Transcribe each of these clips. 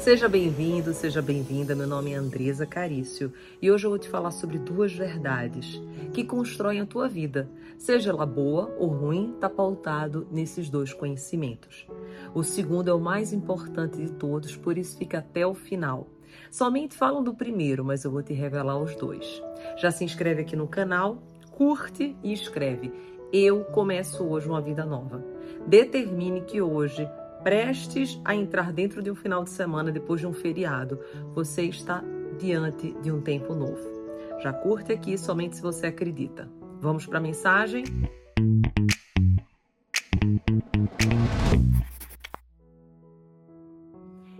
Seja bem-vindo, seja bem-vinda. Meu nome é Andresa Carício e hoje eu vou te falar sobre duas verdades que constroem a tua vida. Seja ela boa ou ruim, está pautado nesses dois conhecimentos. O segundo é o mais importante de todos, por isso fica até o final. Somente falam do primeiro, mas eu vou te revelar os dois. Já se inscreve aqui no canal, curte e escreve. Eu começo hoje uma vida nova. Determine que hoje prestes a entrar dentro de um final de semana depois de um feriado, você está diante de um tempo novo. Já curte aqui somente se você acredita. Vamos para a mensagem?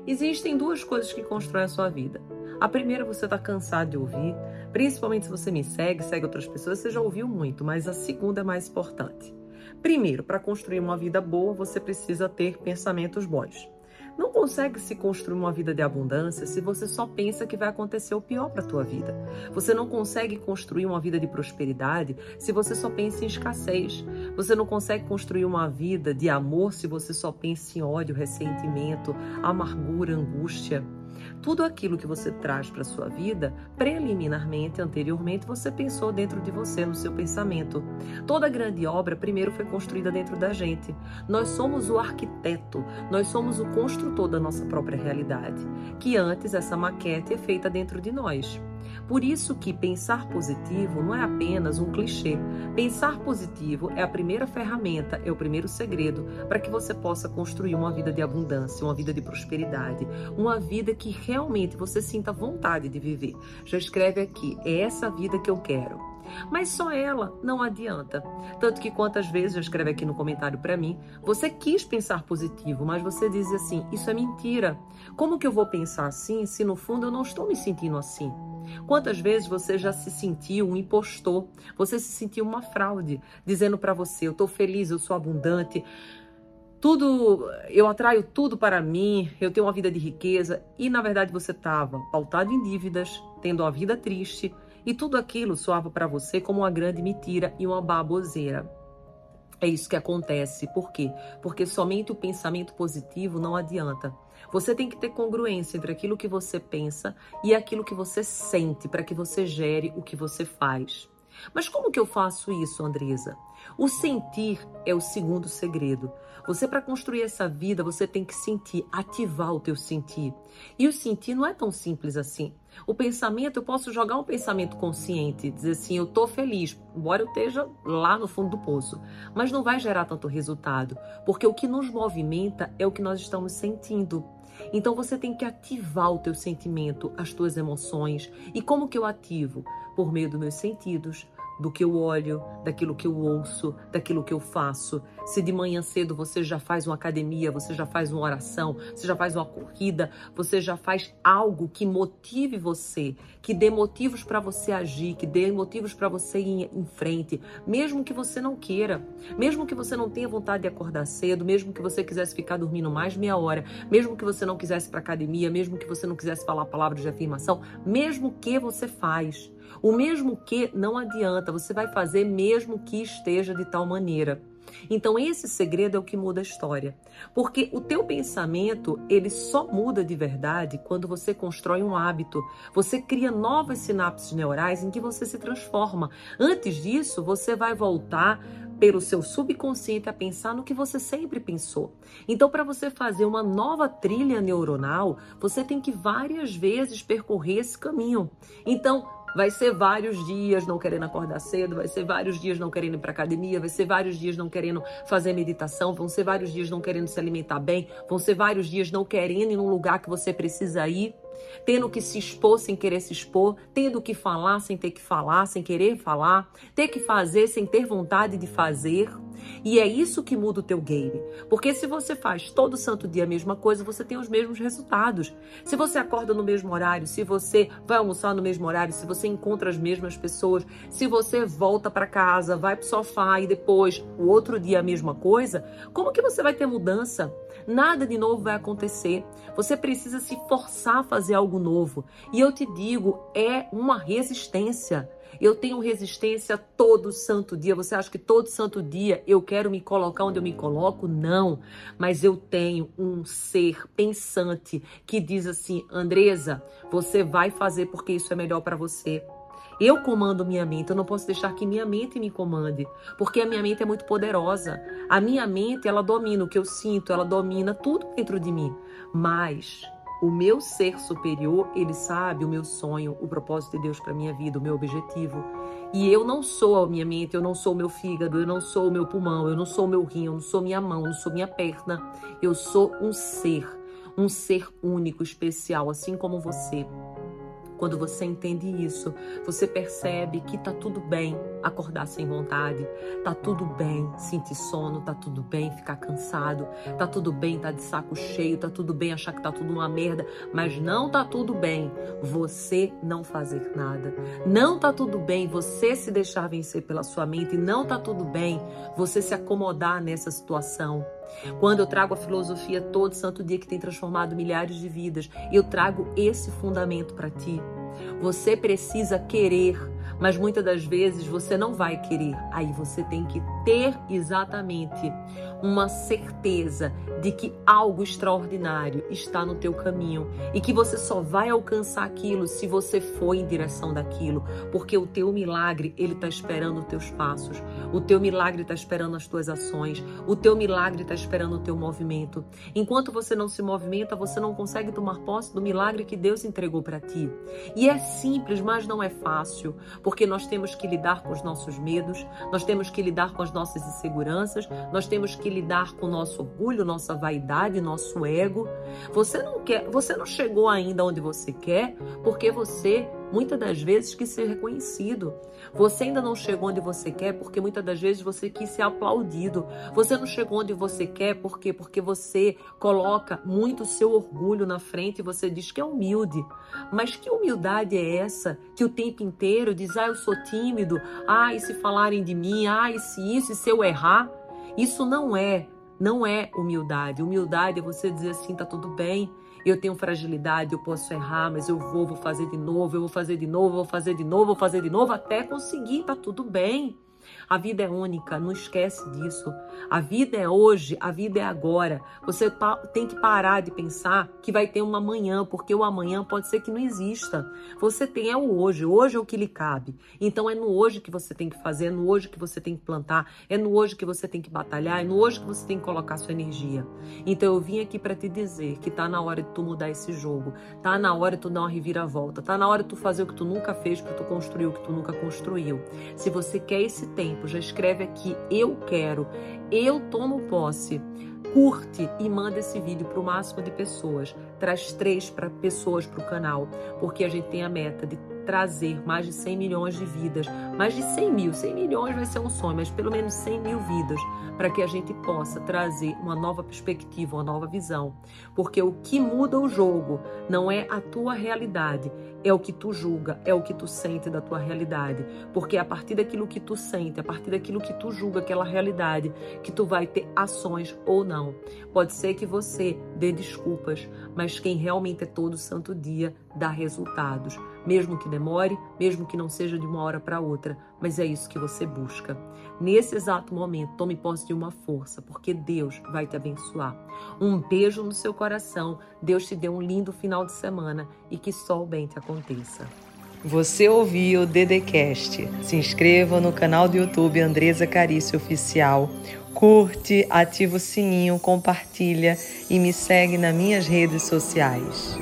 Existem duas coisas que constroem a sua vida. A primeira você está cansado de ouvir, principalmente se você me segue, segue outras pessoas, você já ouviu muito, mas a segunda é mais importante. Primeiro, para construir uma vida boa, você precisa ter pensamentos bons. Não consegue se construir uma vida de abundância se você só pensa que vai acontecer o pior para a tua vida. Você não consegue construir uma vida de prosperidade se você só pensa em escassez. Você não consegue construir uma vida de amor se você só pensa em ódio, ressentimento, amargura, angústia. Tudo aquilo que você traz para sua vida, preliminarmente, anteriormente, você pensou dentro de você, no seu pensamento. Toda grande obra primeiro foi construída dentro da gente. Nós somos o arquiteto, nós somos o construtor da nossa própria realidade, que antes essa maquete é feita dentro de nós. Por isso que pensar positivo não é apenas um clichê. Pensar positivo é a primeira ferramenta, é o primeiro segredo para que você possa construir uma vida de abundância, uma vida de prosperidade, uma vida que realmente você sinta vontade de viver. Já escreve aqui, é essa vida que eu quero. Mas só ela não adianta. Tanto que quantas vezes, já escreve aqui no comentário para mim, você quis pensar positivo, mas você diz assim: isso é mentira. Como que eu vou pensar assim se no fundo eu não estou me sentindo assim? Quantas vezes você já se sentiu um impostor? Você se sentiu uma fraude, dizendo para você: eu estou feliz, eu sou abundante, tudo, eu atraio tudo para mim, eu tenho uma vida de riqueza e na verdade você estava pautado em dívidas, tendo uma vida triste e tudo aquilo soava para você como uma grande mentira e uma baboseira. É isso que acontece. Por quê? Porque somente o pensamento positivo não adianta. Você tem que ter congruência entre aquilo que você pensa e aquilo que você sente para que você gere o que você faz. Mas como que eu faço isso, Andresa? O sentir é o segundo segredo. Você para construir essa vida, você tem que sentir, ativar o teu sentir. E o sentir não é tão simples assim. O pensamento, eu posso jogar um pensamento consciente, dizer assim, eu tô feliz, embora eu esteja lá no fundo do poço, mas não vai gerar tanto resultado, porque o que nos movimenta é o que nós estamos sentindo. Então você tem que ativar o teu sentimento, as tuas emoções. E como que eu ativo? Por meio dos meus sentidos, do que eu olho, daquilo que eu ouço, daquilo que eu faço. Se de manhã cedo você já faz uma academia, você já faz uma oração, você já faz uma corrida, você já faz algo que motive você, que dê motivos para você agir, que dê motivos para você ir em frente, mesmo que você não queira, mesmo que você não tenha vontade de acordar cedo, mesmo que você quisesse ficar dormindo mais meia hora, mesmo que você não quisesse para academia, mesmo que você não quisesse falar palavras de afirmação, mesmo que você faz. O mesmo que não adianta, você vai fazer mesmo que esteja de tal maneira. Então esse segredo é o que muda a história, porque o teu pensamento ele só muda de verdade quando você constrói um hábito, você cria novas sinapses neurais em que você se transforma. Antes disso, você vai voltar pelo seu subconsciente a pensar no que você sempre pensou. Então, para você fazer uma nova trilha neuronal, você tem que várias vezes percorrer esse caminho. Então, Vai ser vários dias não querendo acordar cedo, vai ser vários dias não querendo ir para academia, vai ser vários dias não querendo fazer meditação, vão ser vários dias não querendo se alimentar bem, vão ser vários dias não querendo ir num lugar que você precisa ir, tendo que se expor sem querer se expor, tendo que falar sem ter que falar, sem querer falar, ter que fazer sem ter vontade de fazer. E é isso que muda o teu game. Porque se você faz todo santo dia a mesma coisa, você tem os mesmos resultados. Se você acorda no mesmo horário, se você vai almoçar no mesmo horário, se você encontra as mesmas pessoas, se você volta para casa, vai pro sofá e depois o outro dia a mesma coisa, como que você vai ter mudança? Nada de novo vai acontecer. Você precisa se forçar a fazer algo novo. E eu te digo, é uma resistência. Eu tenho resistência todo santo dia. Você acha que todo santo dia eu quero me colocar onde eu me coloco? Não. Mas eu tenho um ser pensante que diz assim: Andresa, você vai fazer porque isso é melhor para você. Eu comando minha mente, eu não posso deixar que minha mente me comande, porque a minha mente é muito poderosa. A minha mente, ela domina o que eu sinto, ela domina tudo dentro de mim. Mas o meu ser superior, ele sabe o meu sonho, o propósito de Deus para minha vida, o meu objetivo. E eu não sou a minha mente, eu não sou o meu fígado, eu não sou o meu pulmão, eu não sou o meu rim, eu não sou minha mão, eu não sou minha perna. Eu sou um ser, um ser único, especial, assim como você. Quando você entende isso, você percebe que tá tudo bem acordar sem vontade, tá tudo bem sentir sono, tá tudo bem ficar cansado, tá tudo bem tá de saco cheio, tá tudo bem achar que tá tudo uma merda, mas não tá tudo bem você não fazer nada. Não tá tudo bem você se deixar vencer pela sua mente, não tá tudo bem você se acomodar nessa situação. Quando eu trago a filosofia todo santo dia que tem transformado milhares de vidas, eu trago esse fundamento para ti. Você precisa querer mas muitas das vezes você não vai querer. Aí você tem que ter exatamente uma certeza de que algo extraordinário está no teu caminho e que você só vai alcançar aquilo se você for em direção daquilo, porque o teu milagre ele está esperando os teus passos, o teu milagre está esperando as tuas ações, o teu milagre está esperando o teu movimento. Enquanto você não se movimenta, você não consegue tomar posse do milagre que Deus entregou para ti. E é simples, mas não é fácil, porque nós temos que lidar com os nossos medos, nós temos que lidar com as nossas inseguranças, nós temos que lidar com o nosso orgulho, nossa vaidade, nosso ego. Você não quer, você não chegou ainda onde você quer, porque você muitas das vezes quis ser reconhecido. Você ainda não chegou onde você quer porque muitas das vezes você quis ser aplaudido. Você não chegou onde você quer porque porque você coloca muito seu orgulho na frente e você diz que é humilde. Mas que humildade é essa que o tempo inteiro diz: "Ah, eu sou tímido. Ah, e se falarem de mim? Ah, e se isso e se eu errar?" Isso não é não é humildade. Humildade é você dizer assim, tá tudo bem, eu tenho fragilidade, eu posso errar, mas eu vou, vou fazer de novo, eu vou fazer de novo, vou fazer de novo, vou fazer de novo até conseguir, tá tudo bem. A vida é única, não esquece disso. A vida é hoje, a vida é agora. Você tem que parar de pensar que vai ter um amanhã, porque o amanhã pode ser que não exista. Você tem é o hoje, hoje é o que lhe cabe. Então é no hoje que você tem que fazer, é no hoje que você tem que plantar, é no hoje que você tem que batalhar, é no hoje que você tem que colocar sua energia. Então eu vim aqui para te dizer que tá na hora de tu mudar esse jogo, tá na hora de tu dar uma reviravolta, tá na hora de tu fazer o que tu nunca fez, para tu construir o que tu nunca construiu. Se você quer esse tempo, já escreve aqui eu quero, eu tomo posse. Curte e manda esse vídeo para o máximo de pessoas. Traz três para pessoas para o canal, porque a gente tem a meta de trazer mais de 100 milhões de vidas, mais de 100 mil, 100 milhões vai ser um sonho, mas pelo menos 100 mil vidas, para que a gente possa trazer uma nova perspectiva, uma nova visão. Porque o que muda o jogo não é a tua realidade, é o que tu julga, é o que tu sente da tua realidade. Porque é a partir daquilo que tu sente, a partir daquilo que tu julga aquela realidade, que tu vai ter ações ou não. Pode ser que você dê desculpas, mas quem realmente é todo santo dia dá resultados, mesmo que demore, mesmo que não seja de uma hora para outra, mas é isso que você busca. Nesse exato momento, tome posse de uma força, porque Deus vai te abençoar. Um beijo no seu coração. Deus te dê um lindo final de semana e que só o bem te aconteça. Você ouviu o Dedecast. Se inscreva no canal do YouTube Andresa Carício Oficial. Curte, ativa o sininho, compartilha e me segue nas minhas redes sociais.